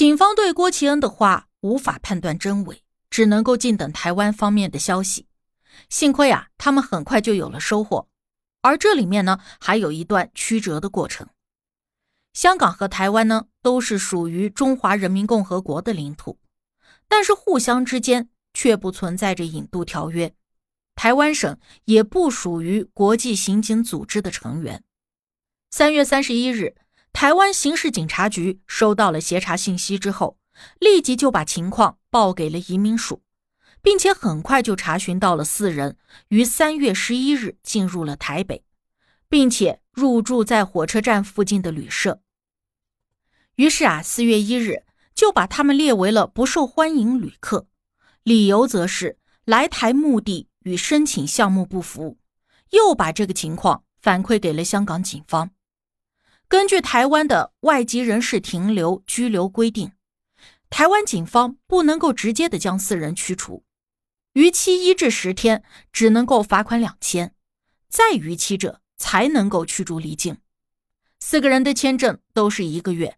警方对郭其恩的话无法判断真伪，只能够静等台湾方面的消息。幸亏啊，他们很快就有了收获。而这里面呢，还有一段曲折的过程。香港和台湾呢，都是属于中华人民共和国的领土，但是互相之间却不存在着引渡条约。台湾省也不属于国际刑警组织的成员。三月三十一日，台湾刑事警察局收到了协查信息之后，立即就把情况报给了移民署。并且很快就查询到了四人于三月十一日进入了台北，并且入住在火车站附近的旅社。于是啊，四月一日就把他们列为了不受欢迎旅客，理由则是来台目的与申请项目不符，又把这个情况反馈给了香港警方。根据台湾的外籍人士停留拘留规定，台湾警方不能够直接的将四人驱除。逾期一至十天，只能够罚款两千；再逾期者，才能够驱逐离境。四个人的签证都是一个月，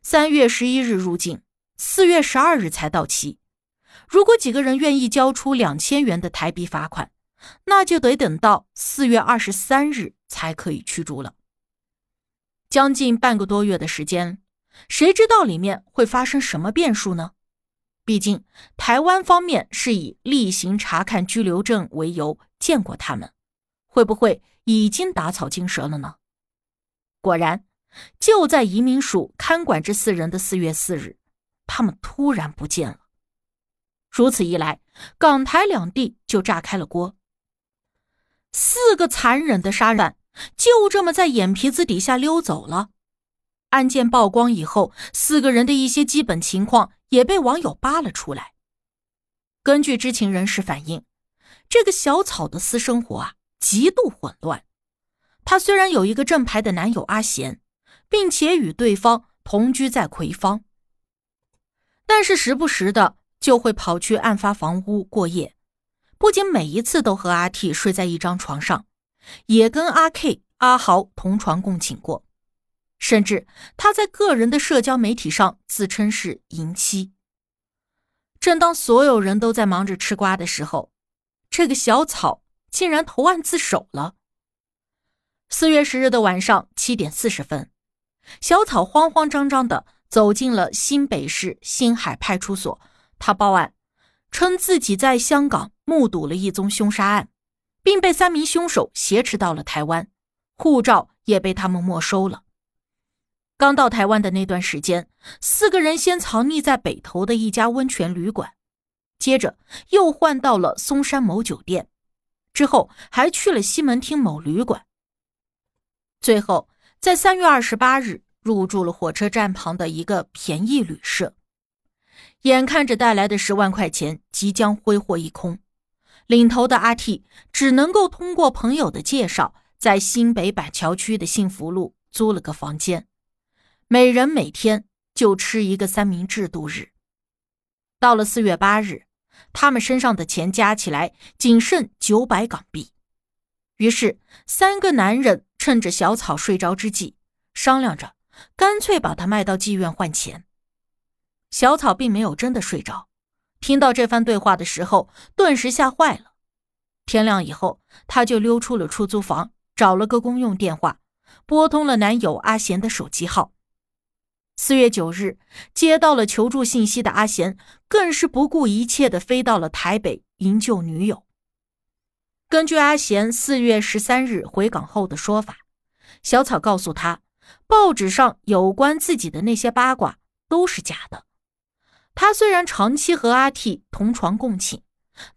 三月十一日入境，四月十二日才到期。如果几个人愿意交出两千元的台币罚款，那就得等到四月二十三日才可以驱逐了。将近半个多月的时间，谁知道里面会发生什么变数呢？毕竟，台湾方面是以例行查看居留证为由见过他们，会不会已经打草惊蛇了呢？果然，就在移民署看管这四人的四月四日，他们突然不见了。如此一来，港台两地就炸开了锅。四个残忍的杀人犯就这么在眼皮子底下溜走了。案件曝光以后，四个人的一些基本情况。也被网友扒了出来。根据知情人士反映，这个小草的私生活啊极度混乱。她虽然有一个正牌的男友阿贤，并且与对方同居在葵芳，但是时不时的就会跑去案发房屋过夜。不仅每一次都和阿 T 睡在一张床上，也跟阿 K、阿豪同床共寝过。甚至他在个人的社交媒体上自称是淫妻。正当所有人都在忙着吃瓜的时候，这个小草竟然投案自首了。四月十日的晚上七点四十分，小草慌慌张张的走进了新北市新海派出所，他报案，称自己在香港目睹了一宗凶杀案，并被三名凶手挟持到了台湾，护照也被他们没收了。刚到台湾的那段时间，四个人先藏匿在北投的一家温泉旅馆，接着又换到了松山某酒店，之后还去了西门町某旅馆，最后在三月二十八日入住了火车站旁的一个便宜旅社。眼看着带来的十万块钱即将挥霍一空，领头的阿 T 只能够通过朋友的介绍，在新北板桥区的幸福路租了个房间。每人每天就吃一个三明治度日。到了四月八日，他们身上的钱加起来仅剩九百港币。于是，三个男人趁着小草睡着之际，商量着干脆把他卖到妓院换钱。小草并没有真的睡着，听到这番对话的时候，顿时吓坏了。天亮以后，他就溜出了出租房，找了个公用电话，拨通了男友阿贤的手机号。四月九日，接到了求助信息的阿贤，更是不顾一切的飞到了台北营救女友。根据阿贤四月十三日回港后的说法，小草告诉他，报纸上有关自己的那些八卦都是假的。他虽然长期和阿 T 同床共寝，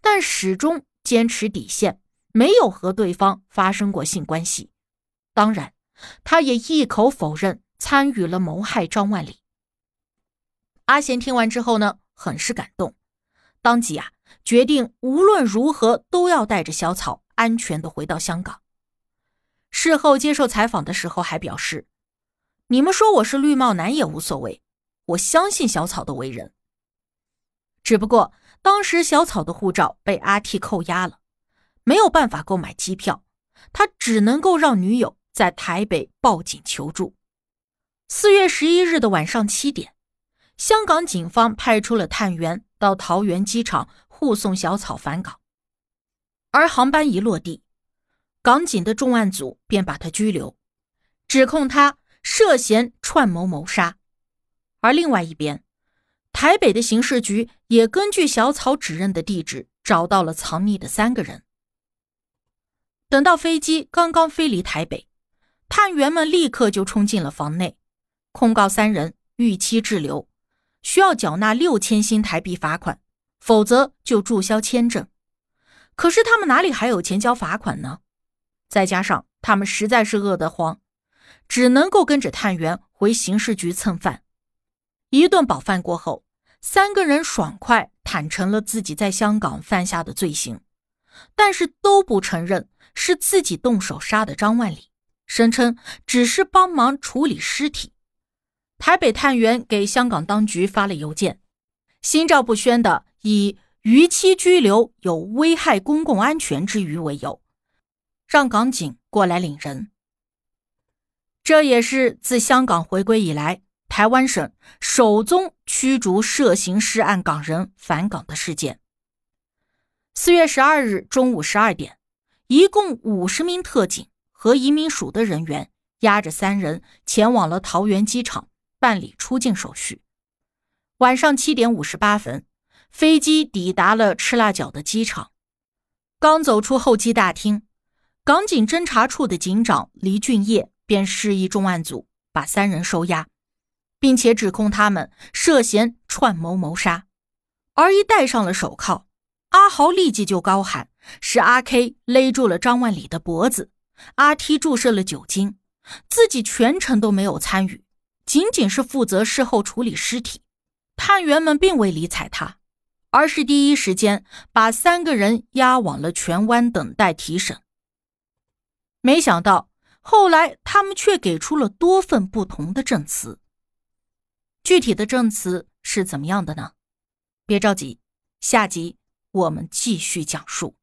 但始终坚持底线，没有和对方发生过性关系。当然，他也一口否认。参与了谋害张万里。阿贤听完之后呢，很是感动，当即啊，决定无论如何都要带着小草安全的回到香港。事后接受采访的时候还表示：“你们说我是绿帽男也无所谓，我相信小草的为人。只不过当时小草的护照被阿 T 扣押了，没有办法购买机票，他只能够让女友在台北报警求助。”四月十一日的晚上七点，香港警方派出了探员到桃园机场护送小草返港，而航班一落地，港警的重案组便把他拘留，指控他涉嫌串谋谋杀。而另外一边，台北的刑事局也根据小草指认的地址，找到了藏匿的三个人。等到飞机刚刚飞离台北，探员们立刻就冲进了房内，控告三人逾期滞留。需要缴纳六千新台币罚款，否则就注销签证。可是他们哪里还有钱交罚款呢？再加上他们实在是饿得慌，只能够跟着探员回刑事局蹭饭。一顿饱饭过后，三个人爽快坦诚了自己在香港犯下的罪行，但是都不承认是自己动手杀的张万里，声称只是帮忙处理尸体。台北探员给香港当局发了邮件，心照不宣的以逾期拘留有危害公共安全之余为由，让港警过来领人。这也是自香港回归以来，台湾省首宗驱逐涉嫌涉案港人返港的事件。四月十二日中午十二点，一共五十名特警和移民署的人员押着三人前往了桃园机场。办理出境手续。晚上七点五十八分，飞机抵达了赤腊角的机场。刚走出候机大厅，港警侦查处的警长黎俊业便示意重案组把三人收押，并且指控他们涉嫌串谋谋杀。而一戴上了手铐，阿豪立即就高喊：“是阿 K 勒住了张万里的脖子，阿 T 注射了酒精，自己全程都没有参与。”仅仅是负责事后处理尸体，探员们并未理睬他，而是第一时间把三个人押往了荃湾等待提审。没想到后来他们却给出了多份不同的证词。具体的证词是怎么样的呢？别着急，下集我们继续讲述。